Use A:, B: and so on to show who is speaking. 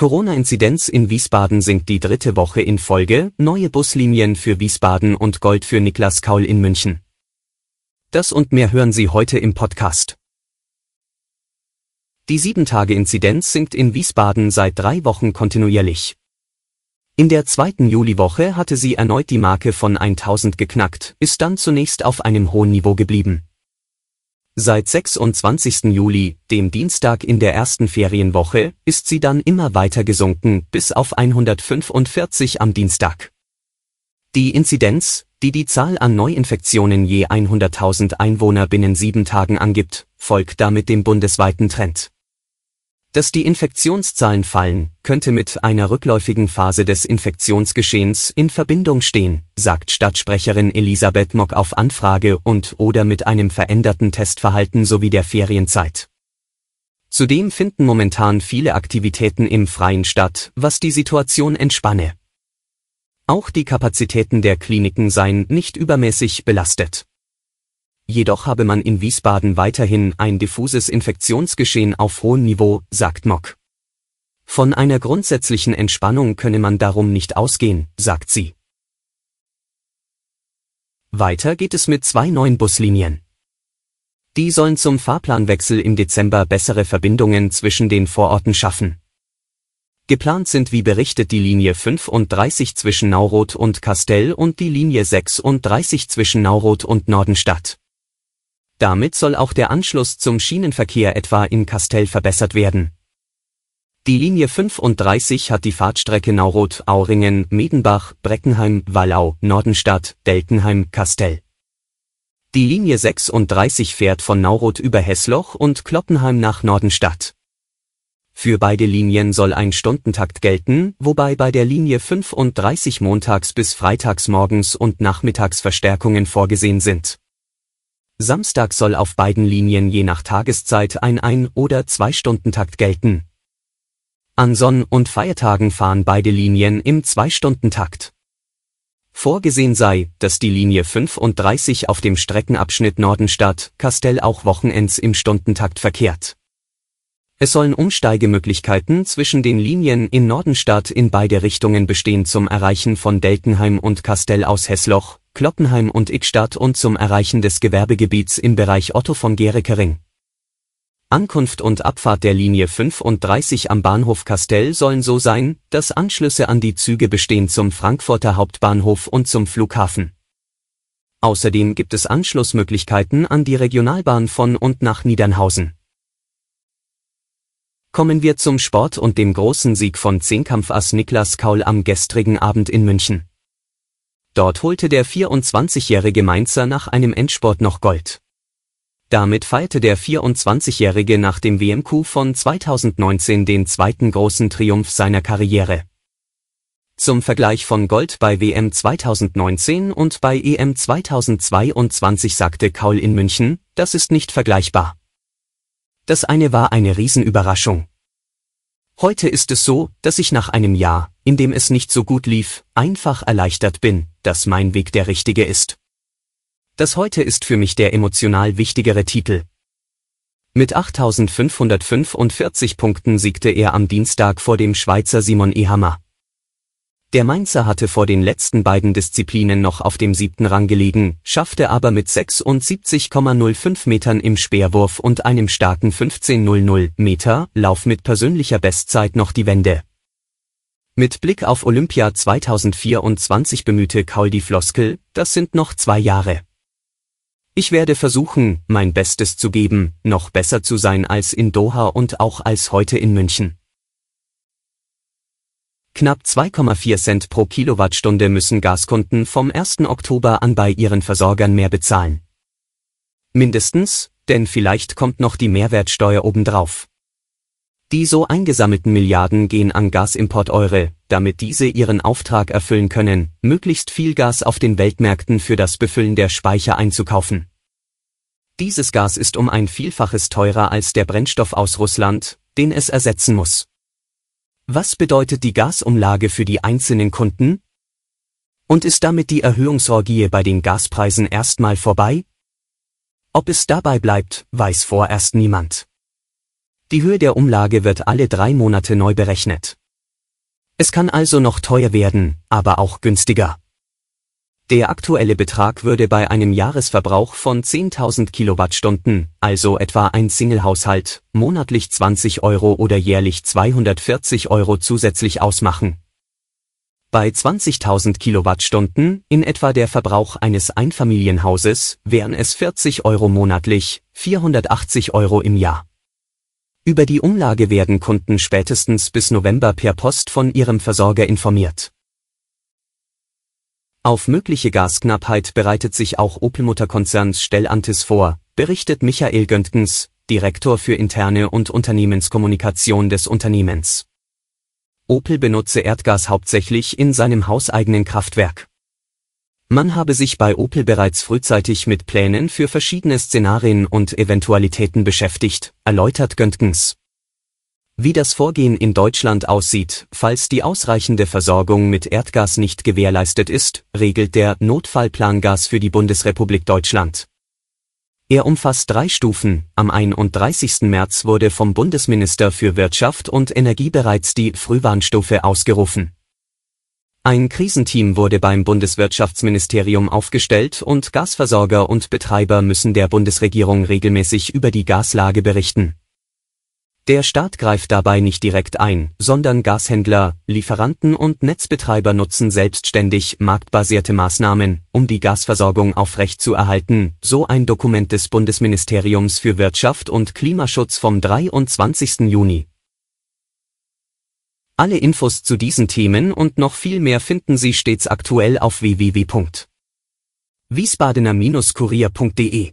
A: Corona-Inzidenz in Wiesbaden sinkt die dritte Woche in Folge, neue Buslinien für Wiesbaden und Gold für Niklas Kaul in München. Das und mehr hören Sie heute im Podcast. Die 7-Tage-Inzidenz sinkt in Wiesbaden seit drei Wochen kontinuierlich. In der zweiten Juliwoche hatte sie erneut die Marke von 1000 geknackt, ist dann zunächst auf einem hohen Niveau geblieben. Seit 26. Juli, dem Dienstag in der ersten Ferienwoche, ist sie dann immer weiter gesunken, bis auf 145 am Dienstag. Die Inzidenz, die die Zahl an Neuinfektionen je 100.000 Einwohner binnen sieben Tagen angibt, folgt damit dem bundesweiten Trend. Dass die Infektionszahlen fallen, könnte mit einer rückläufigen Phase des Infektionsgeschehens in Verbindung stehen, sagt Stadtsprecherin Elisabeth Mock auf Anfrage und oder mit einem veränderten Testverhalten sowie der Ferienzeit. Zudem finden momentan viele Aktivitäten im Freien statt, was die Situation entspanne. Auch die Kapazitäten der Kliniken seien nicht übermäßig belastet jedoch habe man in Wiesbaden weiterhin ein diffuses Infektionsgeschehen auf hohem Niveau, sagt Mock. Von einer grundsätzlichen Entspannung könne man darum nicht ausgehen, sagt sie. Weiter geht es mit zwei neuen Buslinien. Die sollen zum Fahrplanwechsel im Dezember bessere Verbindungen zwischen den Vororten schaffen. Geplant sind wie berichtet die Linie 35 zwischen Nauroth und Kastell und die Linie 36 zwischen Nauroth und Nordenstadt. Damit soll auch der Anschluss zum Schienenverkehr etwa in Kastell verbessert werden. Die Linie 35 hat die Fahrtstrecke Nauroth, Auringen, Medenbach, Breckenheim, Wallau, Nordenstadt, Deltenheim, Kastell. Die Linie 36 fährt von Nauroth über Hessloch und Kloppenheim nach Nordenstadt. Für beide Linien soll ein Stundentakt gelten, wobei bei der Linie 35 montags bis freitags morgens und nachmittags Verstärkungen vorgesehen sind. Samstag soll auf beiden Linien je nach Tageszeit ein Ein- oder Zwei-Stunden-Takt gelten. An Sonn- und Feiertagen fahren beide Linien im Zwei-Stunden-Takt. Vorgesehen sei, dass die Linie 35 auf dem Streckenabschnitt Nordenstadt-Kastell auch Wochenends im Stundentakt verkehrt. Es sollen Umsteigemöglichkeiten zwischen den Linien in Nordenstadt in beide Richtungen bestehen zum Erreichen von Deltenheim und Kastell aus Hessloch, Kloppenheim und Ickstadt und zum Erreichen des Gewerbegebiets im Bereich Otto von Gerekering. Ankunft und Abfahrt der Linie 35 am Bahnhof Kastell sollen so sein, dass Anschlüsse an die Züge bestehen zum Frankfurter Hauptbahnhof und zum Flughafen. Außerdem gibt es Anschlussmöglichkeiten an die Regionalbahn von und nach Niedernhausen. Kommen wir zum Sport und dem großen Sieg von Zehnkampfass Niklas Kaul am gestrigen Abend in München. Dort holte der 24-jährige Mainzer nach einem Endsport noch Gold. Damit feierte der 24-jährige nach dem WMQ von 2019 den zweiten großen Triumph seiner Karriere. Zum Vergleich von Gold bei WM 2019 und bei EM 2022 sagte Kaul in München, das ist nicht vergleichbar. Das eine war eine Riesenüberraschung. Heute ist es so, dass ich nach einem Jahr, in dem es nicht so gut lief, einfach erleichtert bin, dass mein Weg der richtige ist. Das heute ist für mich der emotional wichtigere Titel. Mit 8545 Punkten siegte er am Dienstag vor dem Schweizer Simon Ehammer. Der Mainzer hatte vor den letzten beiden Disziplinen noch auf dem siebten Rang gelegen, schaffte aber mit 76,05 Metern im Speerwurf und einem starken 15,00 Meter Lauf mit persönlicher Bestzeit noch die Wende. Mit Blick auf Olympia 2024 bemühte Kaul die Floskel, das sind noch zwei Jahre. Ich werde versuchen, mein Bestes zu geben, noch besser zu sein als in Doha und auch als heute in München. Knapp 2,4 Cent pro Kilowattstunde müssen Gaskunden vom 1. Oktober an bei ihren Versorgern mehr bezahlen. Mindestens, denn vielleicht kommt noch die Mehrwertsteuer obendrauf. Die so eingesammelten Milliarden gehen an Gasimport-Eure, damit diese ihren Auftrag erfüllen können, möglichst viel Gas auf den Weltmärkten für das Befüllen der Speicher einzukaufen. Dieses Gas ist um ein Vielfaches teurer als der Brennstoff aus Russland, den es ersetzen muss. Was bedeutet die Gasumlage für die einzelnen Kunden? Und ist damit die Erhöhungsorgie bei den Gaspreisen erstmal vorbei? Ob es dabei bleibt, weiß vorerst niemand. Die Höhe der Umlage wird alle drei Monate neu berechnet. Es kann also noch teuer werden, aber auch günstiger. Der aktuelle Betrag würde bei einem Jahresverbrauch von 10.000 Kilowattstunden, also etwa ein Singlehaushalt, monatlich 20 Euro oder jährlich 240 Euro zusätzlich ausmachen. Bei 20.000 Kilowattstunden, in etwa der Verbrauch eines Einfamilienhauses, wären es 40 Euro monatlich, 480 Euro im Jahr. Über die Umlage werden Kunden spätestens bis November per Post von ihrem Versorger informiert. Auf mögliche Gasknappheit bereitet sich auch Opel-Mutterkonzerns Stellantis vor, berichtet Michael Göntgens, Direktor für interne und Unternehmenskommunikation des Unternehmens. Opel benutze Erdgas hauptsächlich in seinem hauseigenen Kraftwerk. Man habe sich bei Opel bereits frühzeitig mit Plänen für verschiedene Szenarien und Eventualitäten beschäftigt, erläutert Göntgens. Wie das Vorgehen in Deutschland aussieht, falls die ausreichende Versorgung mit Erdgas nicht gewährleistet ist, regelt der Notfallplan Gas für die Bundesrepublik Deutschland. Er umfasst drei Stufen. Am 31. März wurde vom Bundesminister für Wirtschaft und Energie bereits die Frühwarnstufe ausgerufen. Ein Krisenteam wurde beim Bundeswirtschaftsministerium aufgestellt und Gasversorger und Betreiber müssen der Bundesregierung regelmäßig über die Gaslage berichten. Der Staat greift dabei nicht direkt ein, sondern Gashändler, Lieferanten und Netzbetreiber nutzen selbstständig marktbasierte Maßnahmen, um die Gasversorgung aufrechtzuerhalten, so ein Dokument des Bundesministeriums für Wirtschaft und Klimaschutz vom 23. Juni. Alle Infos zu diesen Themen und noch viel mehr finden Sie stets aktuell auf www.wiesbadener-kurier.de.